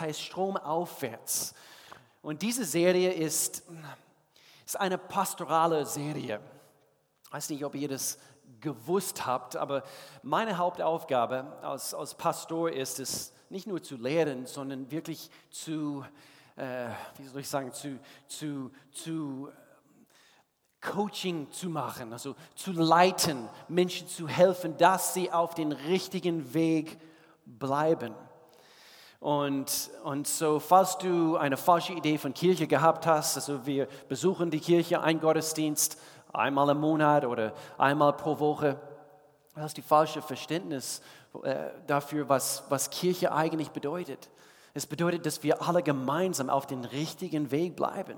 heißt Stromaufwärts. Und diese Serie ist, ist eine pastorale Serie. Ich weiß nicht, ob ihr das gewusst habt, aber meine Hauptaufgabe als, als Pastor ist es, nicht nur zu lehren, sondern wirklich zu, äh, wie soll ich sagen, zu, zu, zu Coaching zu machen, also zu leiten, Menschen zu helfen, dass sie auf den richtigen Weg bleiben. Und, und so, falls du eine falsche Idee von Kirche gehabt hast, also wir besuchen die Kirche, ein Gottesdienst, einmal im Monat oder einmal pro Woche, du hast die falsche Verständnis äh, dafür, was, was Kirche eigentlich bedeutet. Es bedeutet, dass wir alle gemeinsam auf den richtigen Weg bleiben.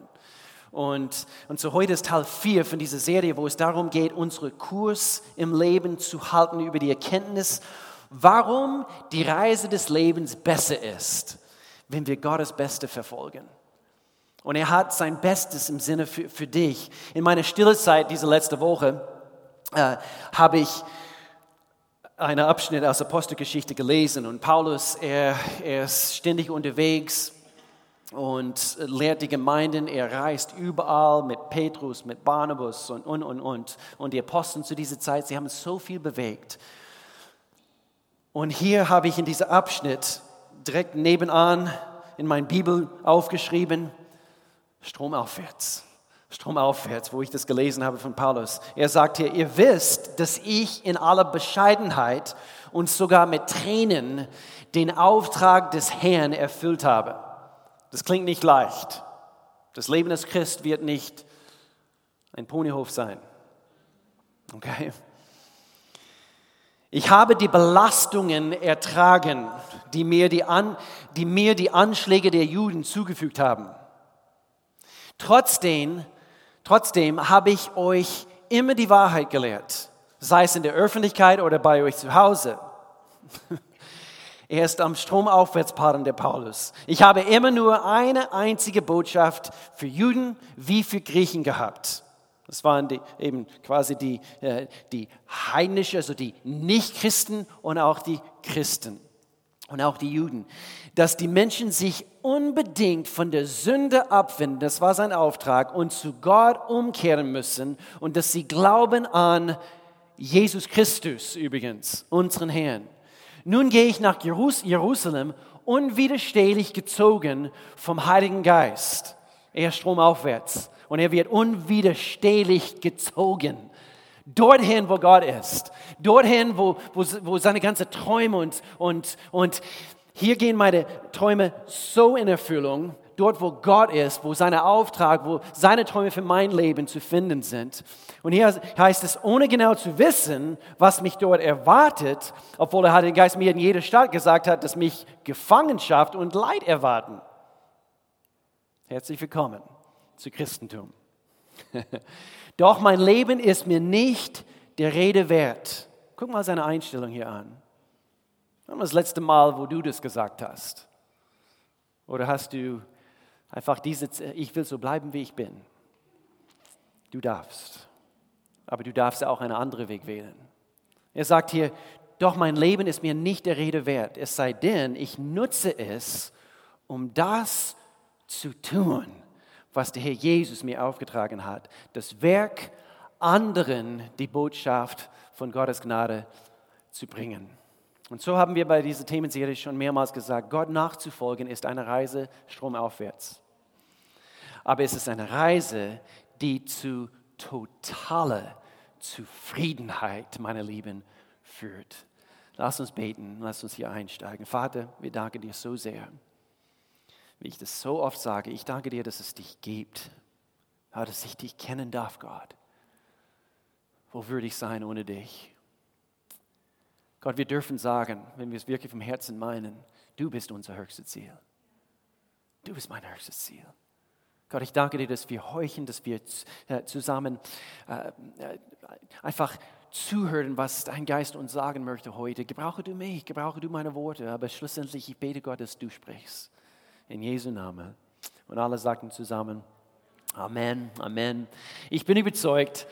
Und, und so heute ist Teil 4 von dieser Serie, wo es darum geht, unsere Kurs im Leben zu halten über die Erkenntnis, warum die Reise des Lebens besser ist, wenn wir Gottes Beste verfolgen. Und er hat sein Bestes im Sinne für, für dich. In meiner stille Zeit diese letzte Woche äh, habe ich einen Abschnitt aus Apostelgeschichte gelesen und Paulus, er, er ist ständig unterwegs und lehrt die Gemeinden. Er reist überall mit Petrus, mit Barnabas und, und, und, und. Und die Aposteln zu dieser Zeit, sie haben so viel bewegt. Und hier habe ich in diesem Abschnitt direkt nebenan in meiner Bibel aufgeschrieben, Stromaufwärts. Stromaufwärts, wo ich das gelesen habe von Paulus. Er sagt hier, ihr wisst, dass ich in aller Bescheidenheit und sogar mit Tränen den Auftrag des Herrn erfüllt habe. Das klingt nicht leicht. Das Leben als Christ wird nicht ein Ponyhof sein. Okay? Ich habe die Belastungen ertragen, die mir die, An, die mir die Anschläge der Juden zugefügt haben. Trotzdem, trotzdem habe ich euch immer die Wahrheit gelehrt, sei es in der Öffentlichkeit oder bei euch zu Hause. Er ist am Stromaufwärtspaaren der Paulus. Ich habe immer nur eine einzige Botschaft für Juden wie für Griechen gehabt. Das waren die, eben quasi die, äh, die heidnische, also die Nichtchristen und auch die Christen und auch die Juden. Dass die Menschen sich unbedingt von der Sünde abwenden, das war sein Auftrag, und zu Gott umkehren müssen und dass sie glauben an Jesus Christus übrigens, unseren Herrn. Nun gehe ich nach Jerusalem, unwiderstehlich gezogen vom Heiligen Geist. Er stromaufwärts. Und er wird unwiderstehlich gezogen. Dorthin, wo Gott ist. Dorthin, wo, wo, wo seine ganzen Träume und, und, und hier gehen meine Träume so in Erfüllung, dort, wo Gott ist, wo sein Auftrag, wo seine Träume für mein Leben zu finden sind. Und hier heißt es, ohne genau zu wissen, was mich dort erwartet, obwohl der Heilige Geist mir in jeder Stadt gesagt hat, dass mich Gefangenschaft und Leid erwarten. Herzlich willkommen zu Christentum. Doch mein Leben ist mir nicht der Rede wert. Guck mal seine Einstellung hier an. Das letzte Mal, wo du das gesagt hast? Oder hast du Einfach diese, ich will so bleiben, wie ich bin. Du darfst. Aber du darfst auch einen anderen Weg wählen. Er sagt hier, doch mein Leben ist mir nicht der Rede wert, es sei denn, ich nutze es, um das zu tun, was der Herr Jesus mir aufgetragen hat. Das Werk, anderen die Botschaft von Gottes Gnade zu bringen. Und so haben wir bei dieser Themenserie schon mehrmals gesagt, Gott nachzufolgen ist eine Reise stromaufwärts aber es ist eine Reise, die zu totaler Zufriedenheit, meine Lieben, führt. Lass uns beten, lass uns hier einsteigen. Vater, wir danken dir so sehr. Wie ich das so oft sage, ich danke dir, dass es dich gibt, dass ich dich kennen darf, Gott. Wo würde ich sein ohne dich? Gott, wir dürfen sagen, wenn wir es wirklich vom Herzen meinen, du bist unser höchstes Ziel. Du bist mein höchstes Ziel. Gott, ich danke dir, dass wir heuchen, dass wir äh, zusammen äh, äh, einfach zuhören, was dein Geist uns sagen möchte heute. Gebrauche du mich, gebrauche du meine Worte, aber schlussendlich, ich bete Gott, dass du sprichst. In Jesu Namen. Und alle sagten zusammen, Amen, Amen. Ich bin überzeugt,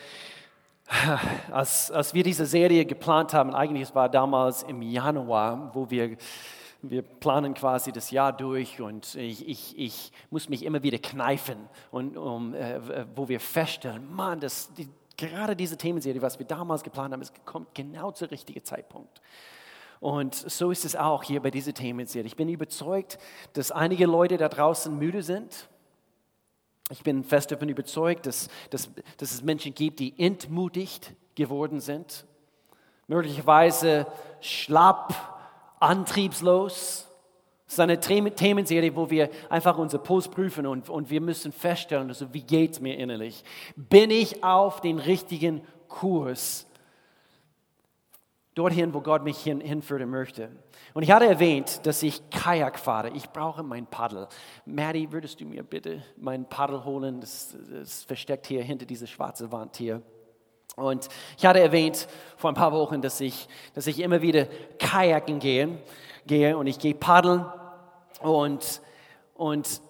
als, als wir diese Serie geplant haben, eigentlich es war damals im Januar, wo wir wir planen quasi das Jahr durch und ich, ich, ich muss mich immer wieder kneifen, und, um, äh, wo wir feststellen, Mann, das, die, gerade diese Themenserie, was wir damals geplant haben, es kommt genau zum richtigen Zeitpunkt. Und so ist es auch hier bei dieser Themenserie. Ich bin überzeugt, dass einige Leute da draußen müde sind. Ich bin fest davon überzeugt, dass, dass, dass es Menschen gibt, die entmutigt geworden sind. Möglicherweise schlapp, antriebslos. Es ist eine Themenserie, wo wir einfach unser Puls prüfen und, und wir müssen feststellen, also wie geht es mir innerlich? Bin ich auf den richtigen Kurs? Dorthin, wo Gott mich hin, hinführen möchte. Und ich hatte erwähnt, dass ich Kajak fahre. Ich brauche mein Paddel. Maddie, würdest du mir bitte mein Paddel holen? Das, das versteckt hier hinter dieser schwarzen Wand hier. Und ich hatte erwähnt vor ein paar Wochen, dass ich, dass ich immer wieder Kajaken gehe, gehe und ich gehe paddeln und, und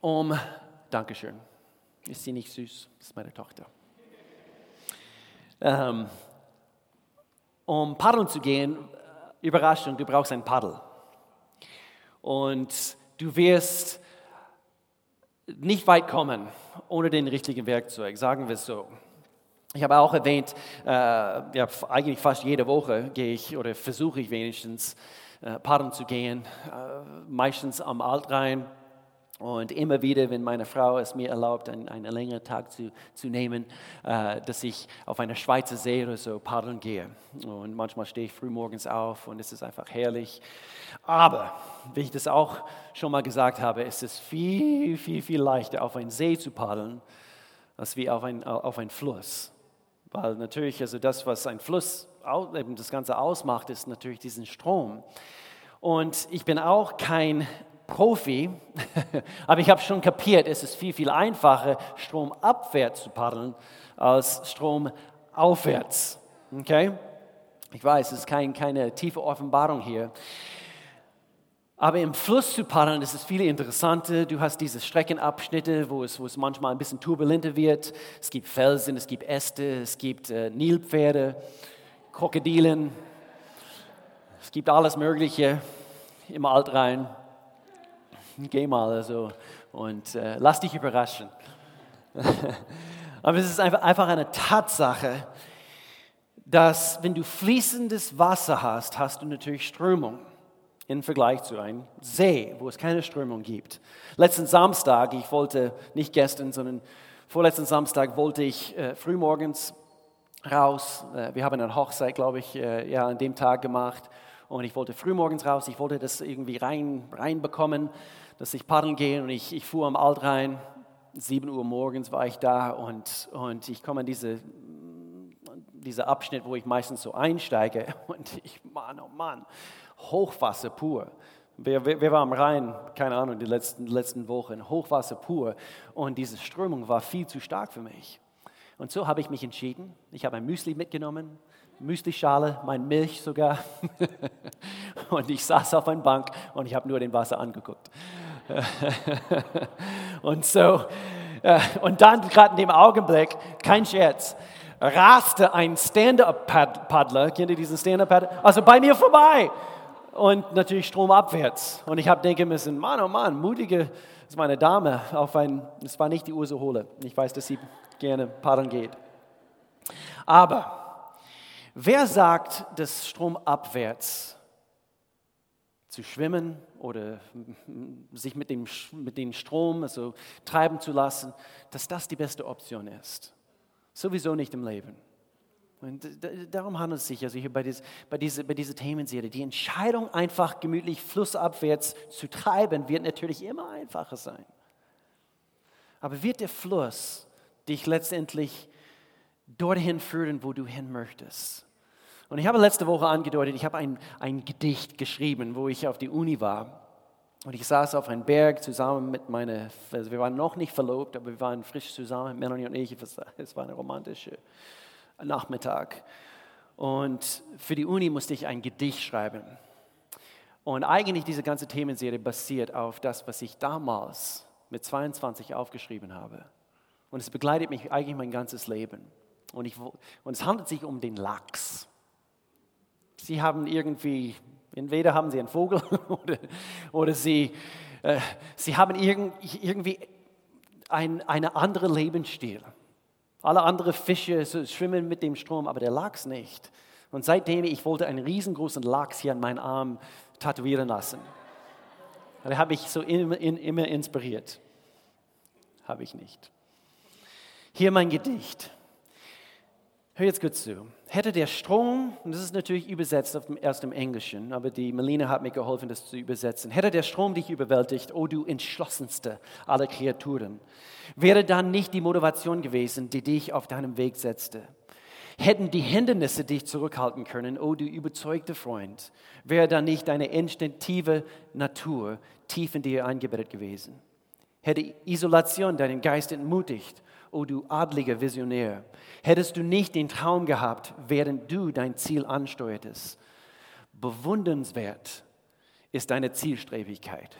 um, Dankeschön, ist sie nicht süß? Das ist meine Tochter. Ähm, um paddeln zu gehen, Überraschung, du brauchst ein Paddel. Und du wirst nicht weit kommen ohne den richtigen Werkzeug, sagen wir es so. Ich habe auch erwähnt, äh, ja, eigentlich fast jede Woche gehe ich oder versuche ich wenigstens äh, paddeln zu gehen, äh, meistens am Altrhein. Und immer wieder, wenn meine Frau es mir erlaubt, einen, einen längeren Tag zu, zu nehmen, äh, dass ich auf einer Schweizer See oder so paddeln gehe. Und manchmal stehe ich früh morgens auf und es ist einfach herrlich. Aber, wie ich das auch schon mal gesagt habe, ist es viel, viel, viel leichter, auf einen See zu paddeln, als wie auf, ein, auf einen Fluss. Weil natürlich, also das, was ein Fluss eben das Ganze ausmacht, ist natürlich diesen Strom. Und ich bin auch kein Profi, aber ich habe schon kapiert, es ist viel, viel einfacher, stromabwärts zu paddeln, als stromaufwärts. Okay? Ich weiß, es ist kein, keine tiefe Offenbarung hier. Aber im Fluss zu paddeln, das ist viel interessanter. Du hast diese Streckenabschnitte, wo es, wo es manchmal ein bisschen turbulenter wird. Es gibt Felsen, es gibt Äste, es gibt äh, Nilpferde, Krokodilen. Es gibt alles Mögliche im Altrhein. Geh mal also und äh, lass dich überraschen. Aber es ist einfach, einfach eine Tatsache, dass wenn du fließendes Wasser hast, hast du natürlich Strömung im Vergleich zu einem See, wo es keine Strömung gibt. Letzten Samstag, ich wollte, nicht gestern, sondern vorletzten Samstag wollte ich äh, frühmorgens raus. Äh, wir haben eine Hochzeit, glaube ich, äh, ja, an dem Tag gemacht. Und ich wollte frühmorgens raus, ich wollte das irgendwie rein, reinbekommen, dass ich paddeln gehe. Und ich, ich fuhr am Alt rein. 7 Uhr morgens war ich da und, und ich komme an diese, diese Abschnitt, wo ich meistens so einsteige. Und ich, Mann, oh Mann, Hochwasser pur. Wer, wer, wer, war am Rhein, keine Ahnung, die letzten, letzten Wochen, Hochwasser pur. Und diese Strömung war viel zu stark für mich. Und so habe ich mich entschieden. Ich habe ein Müsli mitgenommen, Müslischale, mein Milch sogar. und ich saß auf einer Bank und ich habe nur den Wasser angeguckt. und so, äh, und dann gerade in dem Augenblick, kein Scherz, raste ein Stand-Up-Paddler, kennt ihr diesen Stand-Up-Paddler? Also bei mir vorbei und natürlich stromabwärts. Und ich habe denken müssen, Mann, oh Mann, mutige, ist meine Dame, auf ein, das war nicht die Ursuchole. Ich weiß, dass sie gerne paddeln geht. Aber wer sagt, dass stromabwärts zu schwimmen oder sich mit dem, mit dem Strom also treiben zu lassen, dass das die beste Option ist? Sowieso nicht im Leben. Und darum handelt es sich also hier bei, dies, bei, dieser, bei dieser Themenserie. Die Entscheidung, einfach gemütlich flussabwärts zu treiben, wird natürlich immer einfacher sein. Aber wird der Fluss dich letztendlich dorthin führen, wo du hin möchtest? Und ich habe letzte Woche angedeutet, ich habe ein, ein Gedicht geschrieben, wo ich auf die Uni war. Und ich saß auf einem Berg zusammen mit meiner, also wir waren noch nicht verlobt, aber wir waren frisch zusammen, Melanie und ich. Es war eine romantische Nachmittag. Und für die Uni musste ich ein Gedicht schreiben. Und eigentlich diese ganze Themenserie basiert auf das, was ich damals mit 22 aufgeschrieben habe. Und es begleitet mich eigentlich mein ganzes Leben. Und, ich, und es handelt sich um den Lachs. Sie haben irgendwie Entweder haben sie einen Vogel oder, oder sie, äh, sie haben irgendwie ein, einen anderen Lebensstil. Alle anderen Fische schwimmen mit dem Strom, aber der Lachs nicht. Und seitdem ich wollte einen riesengroßen Lachs hier an meinen Arm tätowieren lassen. Da habe ich so immer, immer inspiriert. Habe ich nicht. Hier mein Gedicht. Hör jetzt gut zu. Hätte der Strom, und das ist natürlich übersetzt erst im Englischen, aber die Melina hat mir geholfen, das zu übersetzen. Hätte der Strom dich überwältigt, o oh du entschlossenste aller Kreaturen, wäre dann nicht die Motivation gewesen, die dich auf deinem Weg setzte. Hätten die Hindernisse dich zurückhalten können, o oh du überzeugte Freund, wäre dann nicht deine instinktive Natur tief in dir eingebettet gewesen. Hätte Isolation deinen Geist entmutigt, o du adliger Visionär, hättest du nicht den Traum gehabt, während du dein Ziel ansteuertest. Bewundernswert ist deine Zielstrebigkeit.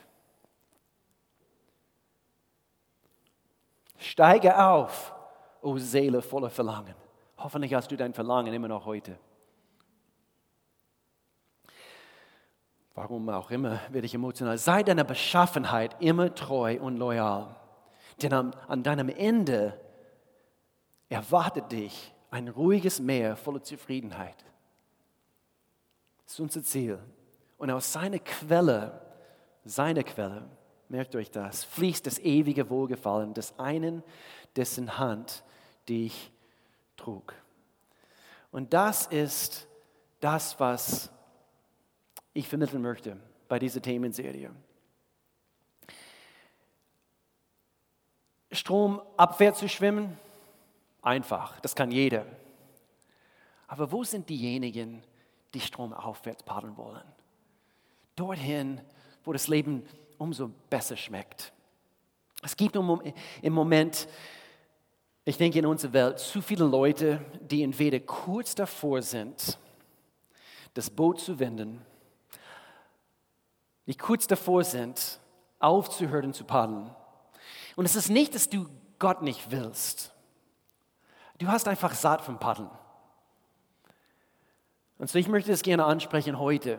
Steige auf, o Seele voller Verlangen. Hoffentlich hast du dein Verlangen immer noch heute. Warum auch immer werde ich emotional. Sei deiner Beschaffenheit immer treu und loyal. Denn an, an deinem Ende erwartet dich ein ruhiges Meer voller Zufriedenheit. Das ist unser Ziel. Und aus seiner Quelle, seiner Quelle, merkt euch das, fließt das ewige Wohlgefallen des einen, dessen Hand dich trug. Und das ist das, was ich vermitteln möchte bei dieser Themenserie. Strom abwärts zu schwimmen, einfach, das kann jeder. Aber wo sind diejenigen, die Strom aufwärts paddeln wollen? Dorthin, wo das Leben umso besser schmeckt. Es gibt im Moment, ich denke in unserer Welt, zu viele Leute, die entweder kurz davor sind, das Boot zu wenden, die kurz davor sind, aufzuhören zu paddeln. Und es ist nicht, dass du Gott nicht willst. Du hast einfach satt vom Paddeln. Und so, ich möchte das gerne ansprechen heute.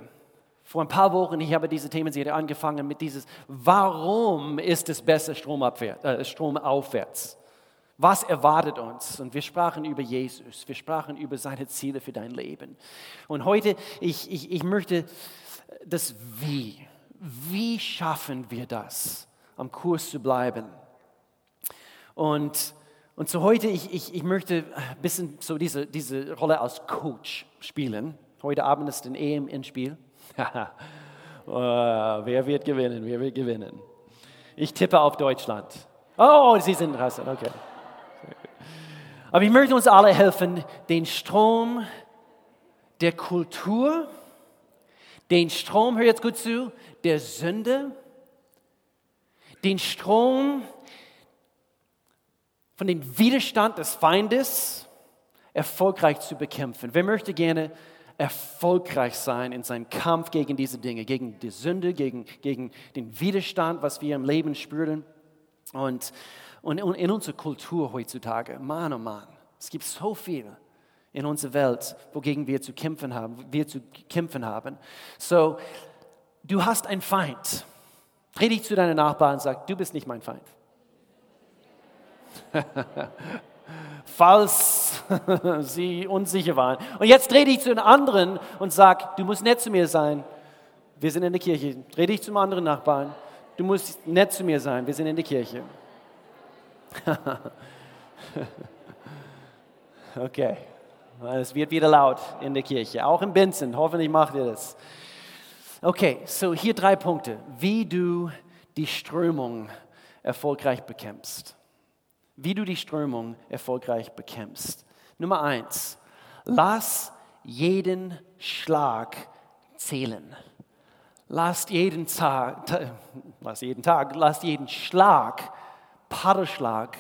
Vor ein paar Wochen, ich habe diese Themenserie angefangen mit dieses, warum ist es besser äh, stromaufwärts? Was erwartet uns? Und wir sprachen über Jesus, wir sprachen über seine Ziele für dein Leben. Und heute, ich, ich, ich möchte das Wie. Wie schaffen wir das, am Kurs zu bleiben? Und und so heute, ich, ich, ich möchte ein bisschen so diese, diese Rolle als Coach spielen. Heute Abend ist ein EM ins Spiel. oh, wer wird gewinnen? Wer wird gewinnen? Ich tippe auf Deutschland. Oh, Sie sind draußen, okay. Aber ich möchte uns alle helfen, den Strom der Kultur, den Strom, hör jetzt gut zu, der Sünde, den Strom von dem Widerstand des Feindes erfolgreich zu bekämpfen. Wer möchte gerne erfolgreich sein in seinem Kampf gegen diese Dinge, gegen die Sünde, gegen, gegen den Widerstand, was wir im Leben spüren? Und, und in unserer Kultur heutzutage, Mann, oh Mann, es gibt so viel in unserer Welt, wogegen wir zu kämpfen haben, wir zu kämpfen haben. So, du hast einen Feind. Dreh dich zu deinen Nachbarn und sag, du bist nicht mein Feind. Falls sie unsicher waren. Und jetzt dreh dich zu den anderen und sag, du musst nett zu mir sein. Wir sind in der Kirche. Dreh dich zum anderen Nachbarn. Du musst nett zu mir sein. Wir sind in der Kirche. okay. Es wird wieder laut in der Kirche. Auch in Benson. Hoffentlich macht ihr das. Okay, so hier drei Punkte. Wie du die Strömung erfolgreich bekämpfst wie du die Strömung erfolgreich bekämpfst. Nummer eins, lass jeden Schlag zählen. Lass jeden Tag, lass jeden Tag, lass jeden Schlag, Paddelschlag,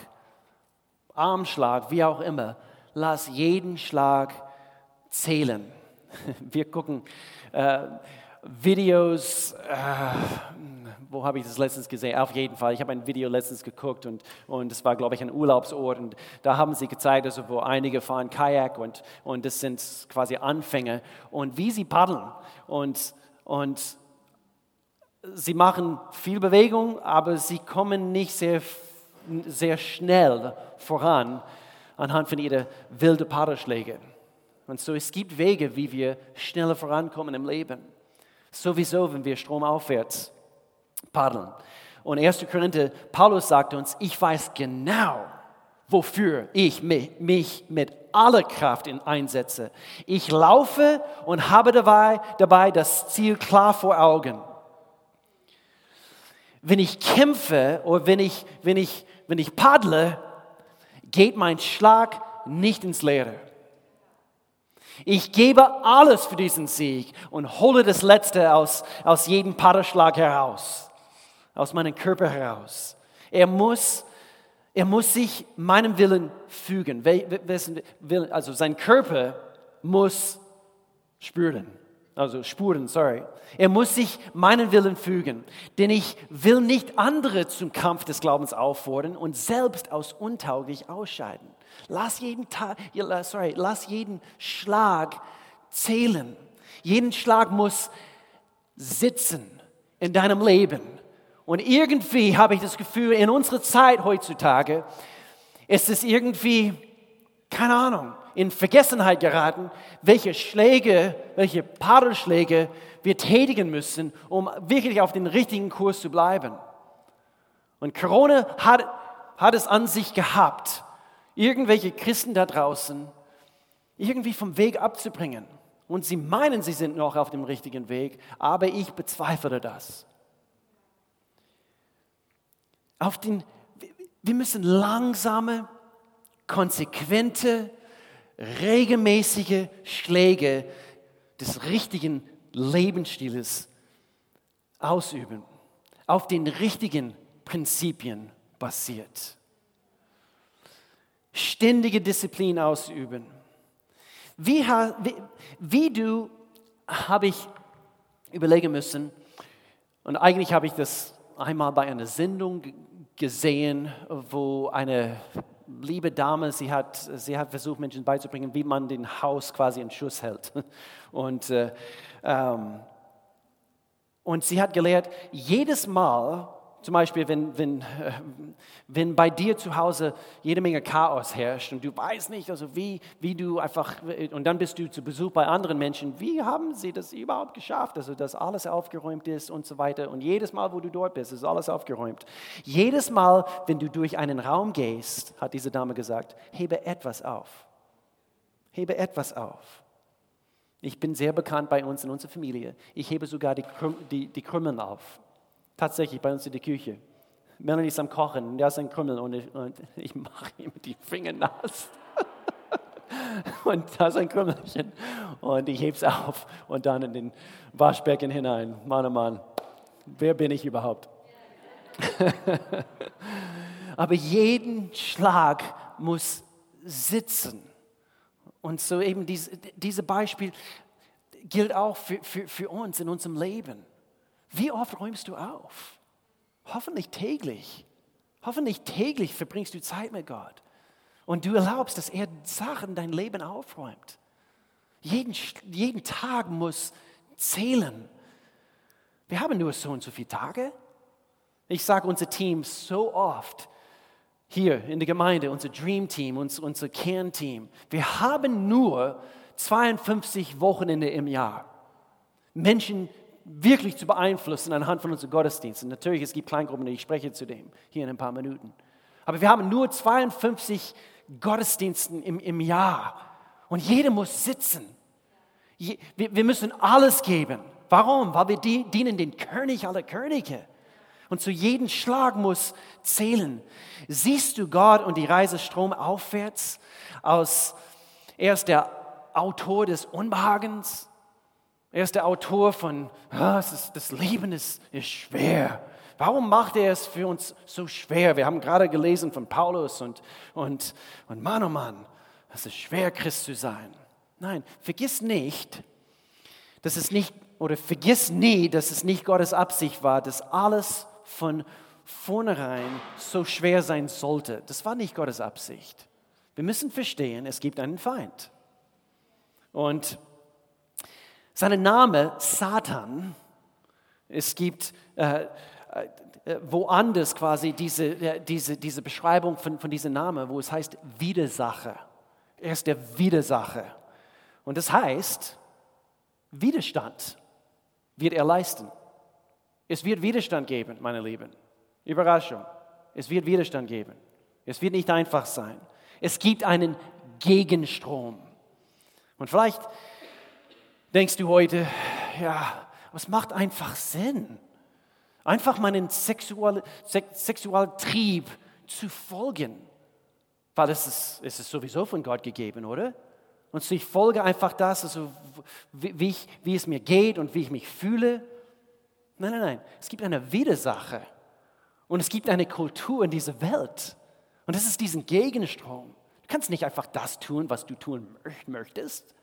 Armschlag, wie auch immer, lass jeden Schlag zählen. Wir gucken äh, Videos, äh, wo habe ich das letztens gesehen? Auf jeden Fall, ich habe ein Video letztens geguckt und, und es war, glaube ich, ein Urlaubsort und da haben sie gezeigt, also wo einige fahren Kajak und, und das sind quasi Anfänger und wie sie paddeln und und sie machen viel Bewegung, aber sie kommen nicht sehr, sehr schnell voran anhand von ihren wilden Paderschlägen. Und so es gibt Wege, wie wir schneller vorankommen im Leben. Sowieso, wenn wir stromaufwärts paddeln. Und 1. Korinther, Paulus sagt uns, ich weiß genau, wofür ich mich mit aller Kraft einsetze. Ich laufe und habe dabei, dabei das Ziel klar vor Augen. Wenn ich kämpfe oder wenn ich, wenn ich, wenn ich paddle, geht mein Schlag nicht ins Leere. Ich gebe alles für diesen Sieg und hole das Letzte aus, aus jedem Paddelschlag heraus, aus meinem Körper heraus. Er muss, er muss sich meinem Willen fügen. Also sein Körper muss spüren. Also spuren, sorry. Er muss sich meinen Willen fügen, denn ich will nicht andere zum Kampf des Glaubens auffordern und selbst aus untauglich ausscheiden. Lass jeden, Tag, sorry, lass jeden Schlag zählen. Jeden Schlag muss sitzen in deinem Leben. Und irgendwie habe ich das Gefühl, in unserer Zeit heutzutage ist es irgendwie, keine Ahnung, in Vergessenheit geraten, welche Schläge, welche Paddelschläge wir tätigen müssen, um wirklich auf den richtigen Kurs zu bleiben. Und Corona hat, hat es an sich gehabt, irgendwelche Christen da draußen irgendwie vom Weg abzubringen. Und sie meinen, sie sind noch auf dem richtigen Weg, aber ich bezweifle das. Auf den, wir müssen langsame, konsequente, regelmäßige Schläge des richtigen Lebensstils ausüben, auf den richtigen Prinzipien basiert ständige Disziplin ausüben. Wie, wie, wie du habe ich überlegen müssen, und eigentlich habe ich das einmal bei einer Sendung gesehen, wo eine liebe Dame, sie hat, sie hat versucht, Menschen beizubringen, wie man den Haus quasi in Schuss hält. Und, äh, ähm, und sie hat gelehrt, jedes Mal, zum Beispiel, wenn, wenn, wenn bei dir zu Hause jede Menge Chaos herrscht und du weißt nicht, also wie, wie du einfach, und dann bist du zu Besuch bei anderen Menschen, wie haben sie das überhaupt geschafft, also dass alles aufgeräumt ist und so weiter. Und jedes Mal, wo du dort bist, ist alles aufgeräumt. Jedes Mal, wenn du durch einen Raum gehst, hat diese Dame gesagt, hebe etwas auf. Hebe etwas auf. Ich bin sehr bekannt bei uns in unserer Familie. Ich hebe sogar die, die, die Krümmen auf. Tatsächlich bei uns in der Küche. Melanie ist am Kochen und der ist ein Krümmel und ich, und ich mache ihm die Finger nass. und da ist ein Krümmelchen und ich hebe es auf und dann in den Waschbecken hinein. Mann, oh Mann, wer bin ich überhaupt? Aber jeden Schlag muss sitzen. Und so eben dieses diese Beispiel gilt auch für, für, für uns in unserem Leben. Wie oft räumst du auf? Hoffentlich täglich. Hoffentlich täglich verbringst du Zeit mit Gott. Und du erlaubst, dass er Sachen dein Leben aufräumt. Jeden, jeden Tag muss zählen. Wir haben nur so und so viele Tage. Ich sage unser Team so oft, hier in der Gemeinde, unser Dream Team, unser, unser Kernteam, wir haben nur 52 Wochenende im Jahr. Menschen wirklich zu beeinflussen anhand von unseren Gottesdiensten. Natürlich, es gibt Kleingruppen, ich spreche zu dem hier in ein paar Minuten. Aber wir haben nur 52 Gottesdiensten im, im Jahr und jeder muss sitzen. Je, wir, wir, müssen alles geben. Warum? Weil wir die, dienen den König aller Könige. Und zu jedem Schlag muss zählen. Siehst du Gott und die Reise stromaufwärts aus, er ist der Autor des Unbehagens, er ist der Autor von, ah, ist, das Leben ist, ist schwer. Warum macht er es für uns so schwer? Wir haben gerade gelesen von Paulus und, und, und Mann, oh Mann, es ist schwer, Christ zu sein. Nein, vergiss nicht, dass es nicht, oder vergiss nie, dass es nicht Gottes Absicht war, dass alles von vornherein so schwer sein sollte. Das war nicht Gottes Absicht. Wir müssen verstehen, es gibt einen Feind. Und sein Name Satan Es gibt äh, äh, woanders quasi diese, äh, diese, diese Beschreibung von, von diesem Namen, wo es heißt Widersacher. Er ist der Widersacher. Und das heißt, Widerstand wird er leisten. Es wird Widerstand geben, meine Lieben. Überraschung. Es wird Widerstand geben. Es wird nicht einfach sein. Es gibt einen Gegenstrom. Und vielleicht denkst du heute, ja, was macht einfach Sinn? Einfach meinen Sexual, Sexualtrieb zu folgen. Weil es ist, es ist sowieso von Gott gegeben, oder? Und so ich folge einfach das, also wie, ich, wie es mir geht und wie ich mich fühle. Nein, nein, nein. Es gibt eine Widersache. Und es gibt eine Kultur in dieser Welt. Und das ist diesen Gegenstrom. Du kannst nicht einfach das tun, was du tun möchtest.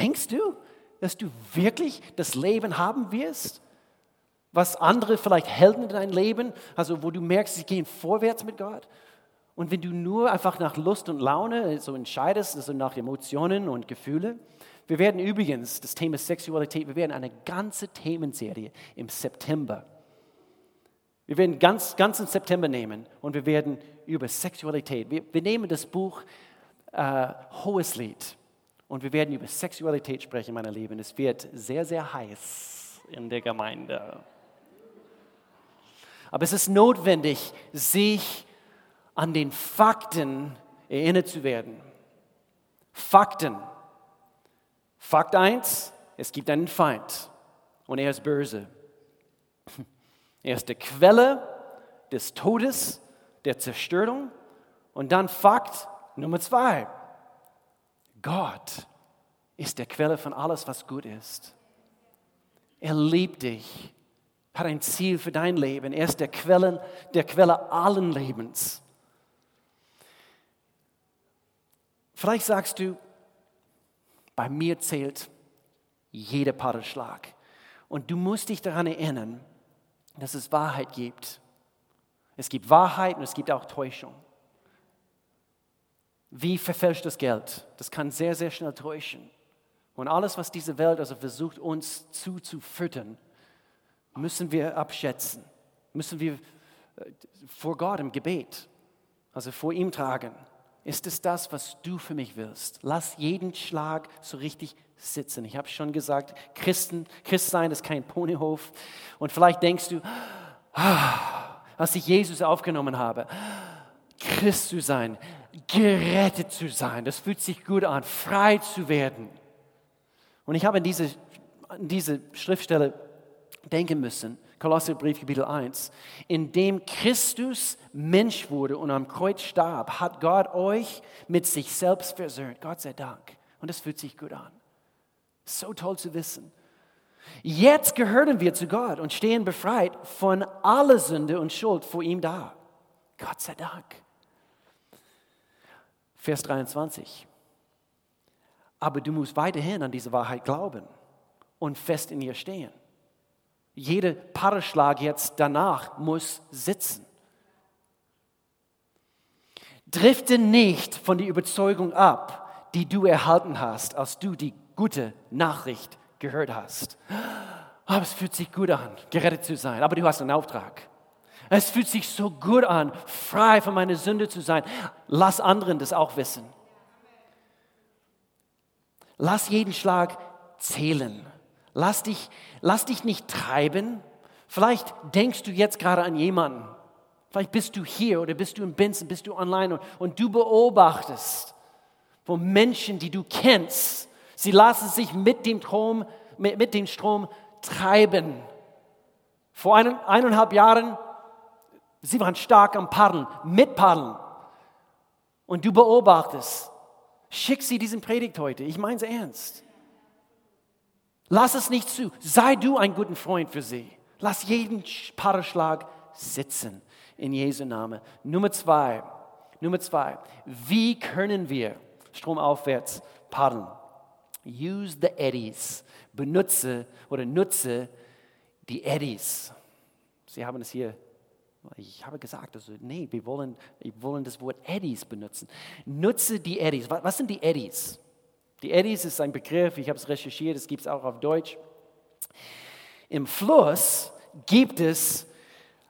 Denkst du, dass du wirklich das Leben haben wirst, was andere vielleicht halten in dein Leben, also wo du merkst, sie gehen vorwärts mit Gott? Und wenn du nur einfach nach Lust und Laune so entscheidest, also nach Emotionen und Gefühle, wir werden übrigens das Thema Sexualität, wir werden eine ganze Themenserie im September. Wir werden ganz, ganz im September nehmen und wir werden über Sexualität, wir, wir nehmen das Buch äh, Hohes Lied und wir werden über Sexualität sprechen, meine Lieben. Es wird sehr, sehr heiß in der Gemeinde. Aber es ist notwendig, sich an den Fakten erinnert zu werden. Fakten. Fakt 1, es gibt einen Feind und er ist böse. Er ist die Quelle des Todes, der Zerstörung. Und dann Fakt Nummer 2, Gott ist der Quelle von alles, was gut ist. Er liebt dich, hat ein Ziel für dein Leben. Er ist der Quelle, der Quelle allen Lebens. Vielleicht sagst du, bei mir zählt jeder Paarschlag. Und du musst dich daran erinnern, dass es Wahrheit gibt. Es gibt Wahrheit und es gibt auch Täuschung. Wie verfälschtes Geld? Das kann sehr, sehr schnell täuschen. Und alles, was diese Welt also versucht, uns zuzufüttern, müssen wir abschätzen. Müssen wir äh, vor Gott im Gebet, also vor ihm tragen. Ist es das, was du für mich willst? Lass jeden Schlag so richtig sitzen. Ich habe schon gesagt, Christen, Christ sein ist kein Ponyhof. Und vielleicht denkst du, ah, als ich Jesus aufgenommen habe, Christ zu sein, gerettet zu sein, das fühlt sich gut an, frei zu werden. Und ich habe an diese, diese Schriftstelle denken müssen. Kolosserbrief Kapitel 1. Indem Christus Mensch wurde und am Kreuz starb, hat Gott euch mit sich selbst versöhnt. Gott sei Dank. Und das fühlt sich gut an. So toll zu wissen. Jetzt gehören wir zu Gott und stehen befreit von aller Sünde und Schuld vor ihm da. Gott sei Dank. Vers 23. Aber du musst weiterhin an diese Wahrheit glauben und fest in ihr stehen. Jeder Paarschlag jetzt danach muss sitzen. Drifte nicht von der Überzeugung ab, die du erhalten hast, als du die gute Nachricht gehört hast. Aber es fühlt sich gut an, gerettet zu sein, aber du hast einen Auftrag. Es fühlt sich so gut an, frei von meiner Sünde zu sein. Lass anderen das auch wissen. Lass jeden Schlag zählen. Lass dich, lass dich nicht treiben. Vielleicht denkst du jetzt gerade an jemanden. Vielleicht bist du hier oder bist du in Benson, bist du online und, und du beobachtest, wo Menschen, die du kennst, sie lassen sich mit dem Strom, mit, mit dem Strom treiben. Vor ein, eineinhalb Jahren, sie waren stark am Paddeln, mit Paddeln. Und du beobachtest. Schick sie diesen Predigt heute. Ich meine es ernst. Lass es nicht zu. Sei du ein guter Freund für sie. Lass jeden Paarschlag sitzen in Jesu Namen. Nummer zwei. Nummer zwei. Wie können wir stromaufwärts paddeln? Use the eddies. Benutze oder nutze die Eddies. Sie haben es hier ich habe gesagt, also, nee, wir wollen, wir wollen das Wort Eddies benutzen. Nutze die Eddies. Was sind die Eddies? Die Eddies ist ein Begriff, ich habe es recherchiert, es gibt es auch auf Deutsch. Im Fluss gibt es,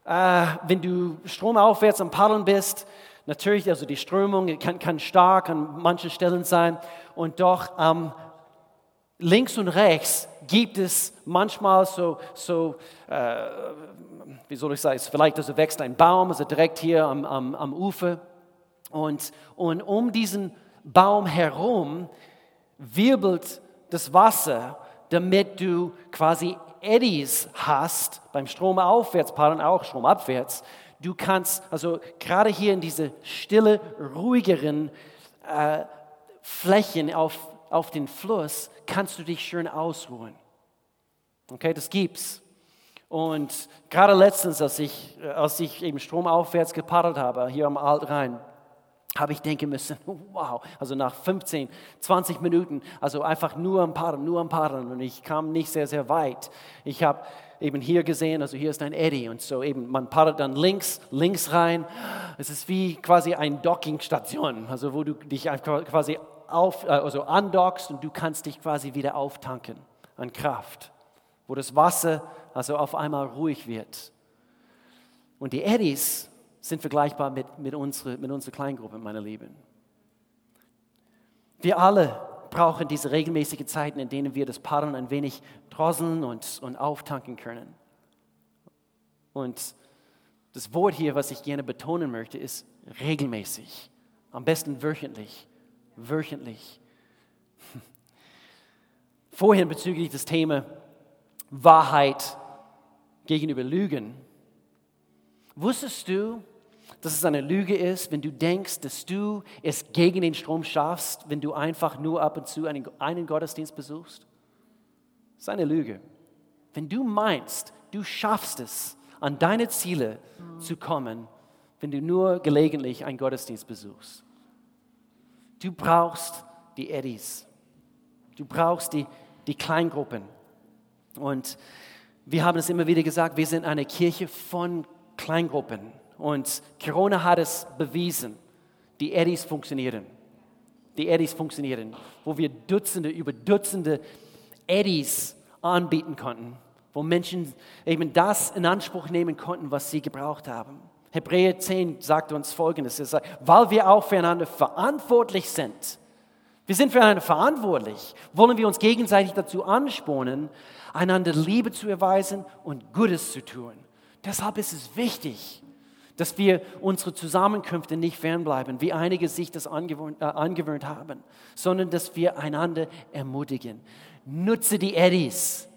äh, wenn du stromaufwärts am Paddeln bist, natürlich, also die Strömung kann, kann stark an manchen Stellen sein und doch ähm, links und rechts gibt es manchmal so, so äh, wie soll ich sagen, vielleicht also wächst ein Baum, also direkt hier am, am, am Ufer und, und um diesen Baum herum wirbelt das Wasser, damit du quasi Eddies hast, beim Stromaufwärtspaddeln auch Stromabwärts. Du kannst, also gerade hier in diese stille, ruhigeren äh, Flächen auf, auf den Fluss, kannst du dich schön ausruhen. Okay, das gibt's. Und gerade letztens, als ich, als ich eben stromaufwärts gepaddelt habe, hier am Altrhein, habe ich denken müssen, wow, also nach 15, 20 Minuten, also einfach nur am Paddeln, nur am Paddeln und ich kam nicht sehr, sehr weit. Ich habe eben hier gesehen, also hier ist ein Eddy und so eben, man paddelt dann links, links rein. Es ist wie quasi eine Dockingstation, also wo du dich quasi auf, äh, also andockst und du kannst dich quasi wieder auftanken an Kraft, wo das Wasser also auf einmal ruhig wird. Und die Eddies, sind vergleichbar mit, mit, unsere, mit unserer Kleingruppe, meine Lieben. Wir alle brauchen diese regelmäßigen Zeiten, in denen wir das Paddeln ein wenig drosseln und, und auftanken können. Und das Wort hier, was ich gerne betonen möchte, ist regelmäßig. Am besten wöchentlich. Wöchentlich. Vorhin bezüglich des Thema Wahrheit gegenüber Lügen. Wusstest du, dass es eine Lüge ist, wenn du denkst, dass du es gegen den Strom schaffst, wenn du einfach nur ab und zu einen, einen Gottesdienst besuchst? Das ist eine Lüge. Wenn du meinst, du schaffst es, an deine Ziele zu kommen, wenn du nur gelegentlich einen Gottesdienst besuchst. Du brauchst die Eddies. Du brauchst die, die Kleingruppen. Und wir haben es immer wieder gesagt, wir sind eine Kirche von Kleingruppen. Und Corona hat es bewiesen. Die Eddies funktionieren. Die Eddies funktionieren. Wo wir Dutzende über Dutzende Eddies anbieten konnten. Wo Menschen eben das in Anspruch nehmen konnten, was sie gebraucht haben. Hebräer 10 sagt uns Folgendes. Er sagt, weil wir auch füreinander verantwortlich sind. Wir sind füreinander verantwortlich. Wollen wir uns gegenseitig dazu anspornen, einander Liebe zu erweisen und Gutes zu tun. Deshalb ist es wichtig, dass wir unsere Zusammenkünfte nicht fernbleiben, wie einige sich das angewöhnt, äh, angewöhnt haben, sondern dass wir einander ermutigen. Nutze die Eddies,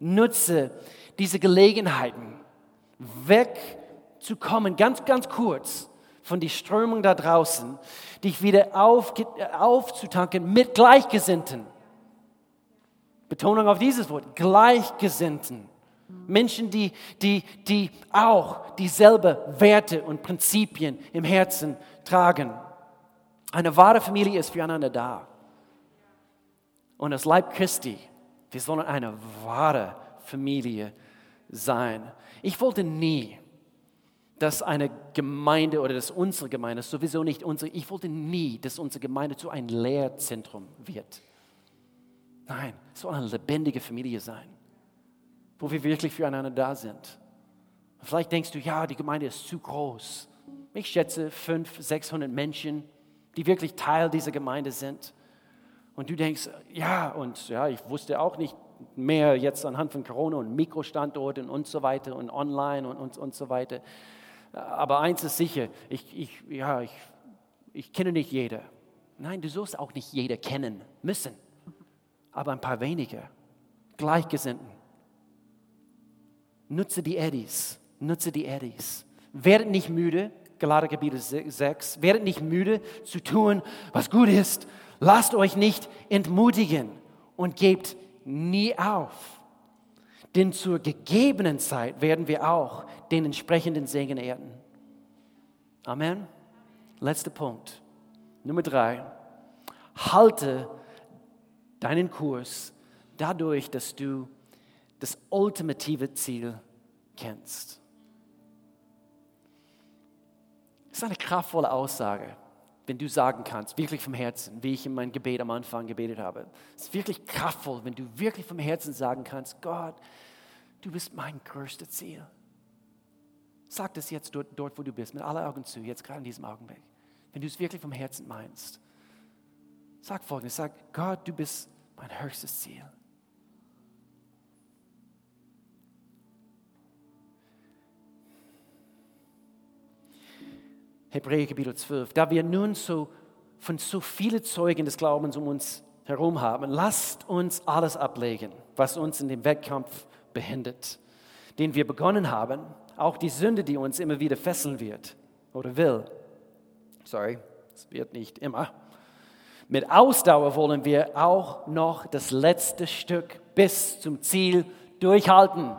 nutze diese Gelegenheiten, wegzukommen, ganz, ganz kurz von der Strömung da draußen, dich wieder auf, aufzutanken mit Gleichgesinnten. Betonung auf dieses Wort, Gleichgesinnten. Menschen, die, die, die auch dieselbe Werte und Prinzipien im Herzen tragen. Eine wahre Familie ist füreinander da. Und das Leib Christi, wir sollen eine wahre Familie sein. Ich wollte nie, dass eine Gemeinde oder dass unsere Gemeinde, sowieso nicht unsere, ich wollte nie, dass unsere Gemeinde zu einem Lehrzentrum wird. Nein, es soll eine lebendige Familie sein wo wir wirklich füreinander da sind. Vielleicht denkst du, ja, die Gemeinde ist zu groß. Ich schätze 500, 600 Menschen, die wirklich Teil dieser Gemeinde sind. Und du denkst, ja, und ja, ich wusste auch nicht mehr jetzt anhand von Corona und Mikrostandorten und so weiter und online und, und, und so weiter. Aber eins ist sicher, ich, ich, ja, ich, ich kenne nicht jeder. Nein, du sollst auch nicht jeder kennen müssen, aber ein paar wenige, Gleichgesinnten Nutze die Eddies. Nutze die Eddies. Werdet nicht müde, Galater Kapitel 6, werdet nicht müde zu tun, was gut ist. Lasst euch nicht entmutigen und gebt nie auf. Denn zur gegebenen Zeit werden wir auch den entsprechenden Segen ernten. Amen. Letzter Punkt. Nummer drei. Halte deinen Kurs dadurch, dass du das ultimative Ziel kennst. Das ist eine kraftvolle Aussage, wenn du sagen kannst, wirklich vom Herzen, wie ich in meinem Gebet am Anfang gebetet habe. Es ist wirklich kraftvoll, wenn du wirklich vom Herzen sagen kannst, Gott, du bist mein größtes Ziel. Sag das jetzt dort, dort, wo du bist, mit aller Augen zu, jetzt gerade in diesem Augenblick. Wenn du es wirklich vom Herzen meinst. Sag folgendes, sag, Gott, du bist mein höchstes Ziel. Hebräer Kapitel 12. Da wir nun so von so vielen Zeugen des Glaubens um uns herum haben, lasst uns alles ablegen, was uns in dem Wettkampf behindert, den wir begonnen haben, auch die Sünde, die uns immer wieder fesseln wird oder will. Sorry, es wird nicht immer. Mit Ausdauer wollen wir auch noch das letzte Stück bis zum Ziel durchhalten.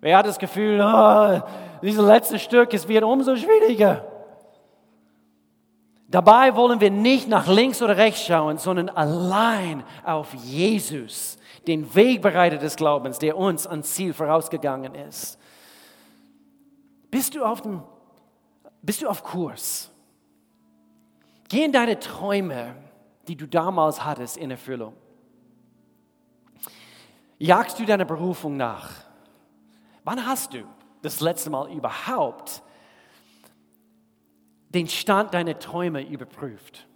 Wer hat das Gefühl, oh, dieses letzte Stück, es wird umso schwieriger? Dabei wollen wir nicht nach links oder rechts schauen, sondern allein auf Jesus, den Wegbereiter des Glaubens, der uns ans Ziel vorausgegangen ist. Bist du auf, dem, bist du auf Kurs? Gehen deine Träume, die du damals hattest, in Erfüllung? Jagst du deiner Berufung nach? Wann hast du das letzte Mal überhaupt den Stand deiner Träume überprüft?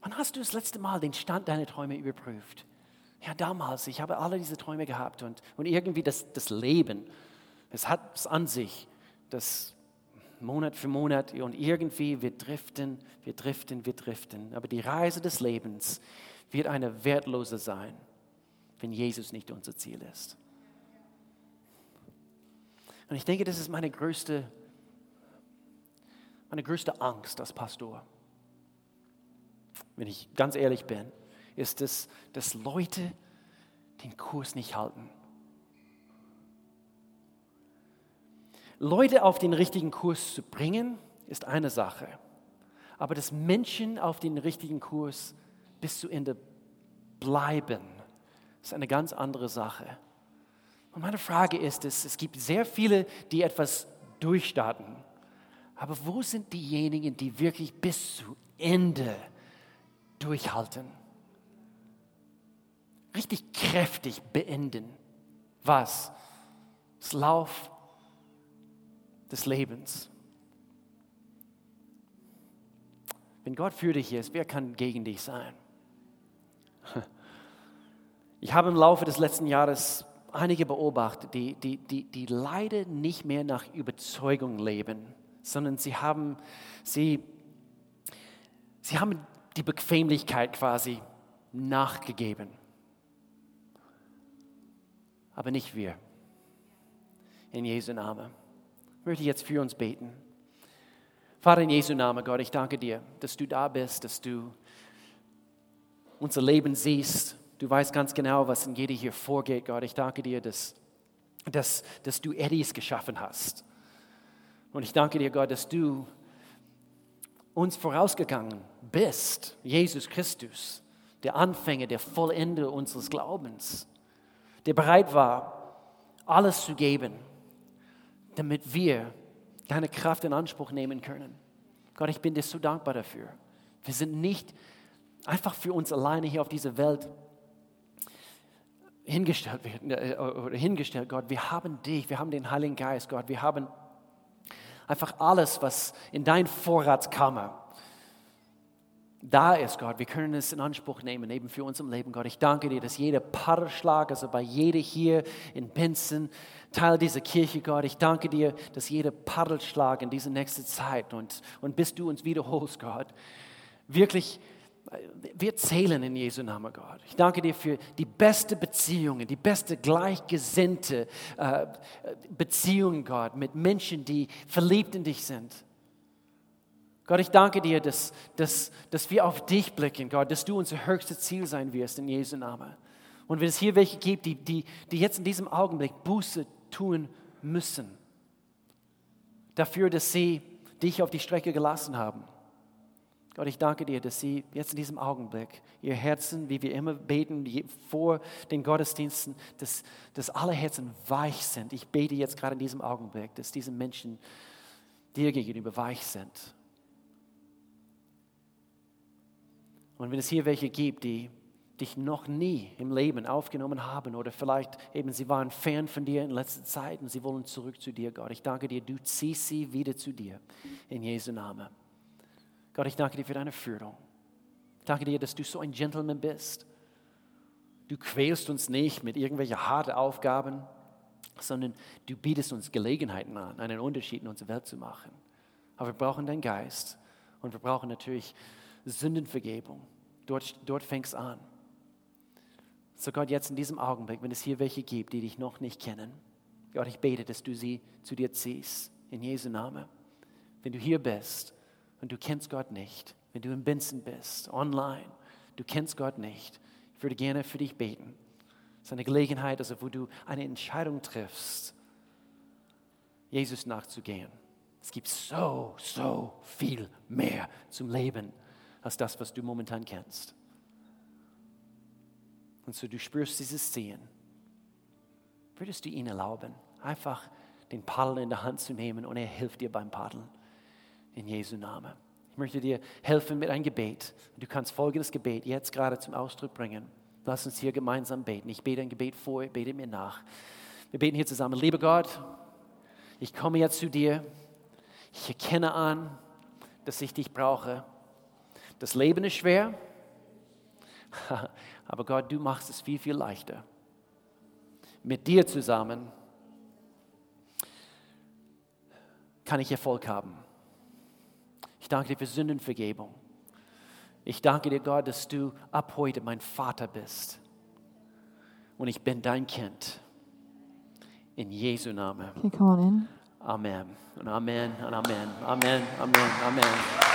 Wann hast du das letzte Mal den Stand deiner Träume überprüft? Ja, damals, ich habe alle diese Träume gehabt und, und irgendwie das, das Leben, es hat es an sich, das Monat für Monat und irgendwie wir driften, wir driften, wir driften. Aber die Reise des Lebens wird eine wertlose sein, wenn Jesus nicht unser Ziel ist. Und ich denke, das ist meine größte meine größte Angst als Pastor, wenn ich ganz ehrlich bin, ist es, dass Leute den Kurs nicht halten. Leute auf den richtigen Kurs zu bringen, ist eine Sache. Aber dass Menschen auf den richtigen Kurs bis zu Ende bleiben, ist eine ganz andere Sache. Und meine Frage ist es, es gibt sehr viele, die etwas durchstarten. Aber wo sind diejenigen, die wirklich bis zu Ende durchhalten? Richtig kräftig beenden. Was? Das Lauf des Lebens. Wenn Gott für dich ist, wer kann gegen dich sein? Ich habe im Laufe des letzten Jahres einige beobachtet, die, die, die, die leider nicht mehr nach Überzeugung leben sondern sie haben, sie, sie haben die Bequemlichkeit quasi nachgegeben. Aber nicht wir. In Jesu Namen. Ich möchte jetzt für uns beten. Vater, in Jesu Namen, Gott, ich danke dir, dass du da bist, dass du unser Leben siehst. Du weißt ganz genau, was in jeder hier vorgeht, Gott. Ich danke dir, dass, dass, dass du Eddies geschaffen hast und ich danke dir, Gott, dass du uns vorausgegangen bist, Jesus Christus, der Anfänger, der Vollende unseres Glaubens, der bereit war, alles zu geben, damit wir deine Kraft in Anspruch nehmen können. Gott, ich bin dir so dankbar dafür. Wir sind nicht einfach für uns alleine hier auf dieser Welt hingestellt, äh, oder hingestellt, Gott. Wir haben dich, wir haben den Heiligen Geist, Gott. Wir haben Einfach alles, was in dein Vorratskammer da ist, Gott. Wir können es in Anspruch nehmen, eben für uns im Leben, Gott. Ich danke dir, dass jeder Paddelschlag, also bei jeder hier in Benson, Teil dieser Kirche, Gott. Ich danke dir, dass jeder Paddelschlag in dieser nächsten Zeit und, und bis du uns wiederholst, Gott, wirklich wir zählen in Jesu Namen, Gott. Ich danke dir für die beste Beziehungen, die beste gleichgesinnte äh, Beziehung, Gott, mit Menschen, die verliebt in dich sind. Gott, ich danke dir, dass, dass, dass wir auf dich blicken, Gott, dass du unser höchstes Ziel sein wirst in Jesu Namen. Und wenn es hier welche gibt, die, die, die jetzt in diesem Augenblick Buße tun müssen, dafür, dass sie dich auf die Strecke gelassen haben, Gott, ich danke dir, dass Sie jetzt in diesem Augenblick Ihr Herzen, wie wir immer beten, vor den Gottesdiensten, dass, dass alle Herzen weich sind. Ich bete jetzt gerade in diesem Augenblick, dass diese Menschen dir gegenüber weich sind. Und wenn es hier welche gibt, die, dich noch nie im Leben aufgenommen haben oder vielleicht eben sie waren fern von dir in letzter Zeit und sie wollen zurück zu dir, Gott. Ich danke dir, du ziehst sie wieder zu dir in Jesu Namen. Gott, ich danke dir für deine Führung. Ich danke dir, dass du so ein Gentleman bist. Du quälst uns nicht mit irgendwelchen harten Aufgaben, sondern du bietest uns Gelegenheiten an, einen Unterschied in unserer Welt zu machen. Aber wir brauchen deinen Geist und wir brauchen natürlich Sündenvergebung. Dort, dort fängt es an. So Gott, jetzt in diesem Augenblick, wenn es hier welche gibt, die dich noch nicht kennen, Gott, ich bete, dass du sie zu dir ziehst, in Jesu Namen. Wenn du hier bist und du kennst Gott nicht, wenn du in Benson bist, online, du kennst Gott nicht, ich würde gerne für dich beten. Es ist eine Gelegenheit, also wo du eine Entscheidung triffst, Jesus nachzugehen. Es gibt so, so viel mehr zum Leben als das, was du momentan kennst. Und so du spürst dieses Ziehen. Würdest du ihn erlauben, einfach den Paddel in der Hand zu nehmen und er hilft dir beim Paddeln. In Jesu Namen. Ich möchte dir helfen mit einem Gebet. Du kannst folgendes Gebet jetzt gerade zum Ausdruck bringen. Lass uns hier gemeinsam beten. Ich bete ein Gebet vor, bete mir nach. Wir beten hier zusammen. Lieber Gott, ich komme jetzt zu dir. Ich erkenne an, dass ich dich brauche. Das Leben ist schwer. Aber Gott, du machst es viel, viel leichter. Mit dir zusammen kann ich Erfolg haben. Ich danke dir für Sündenvergebung. Ich danke dir, Gott, dass du ab heute mein Vater bist. Und ich bin dein Kind. In Jesu Namen. In. Amen. Und Amen. Und Amen. Amen. Amen. Amen.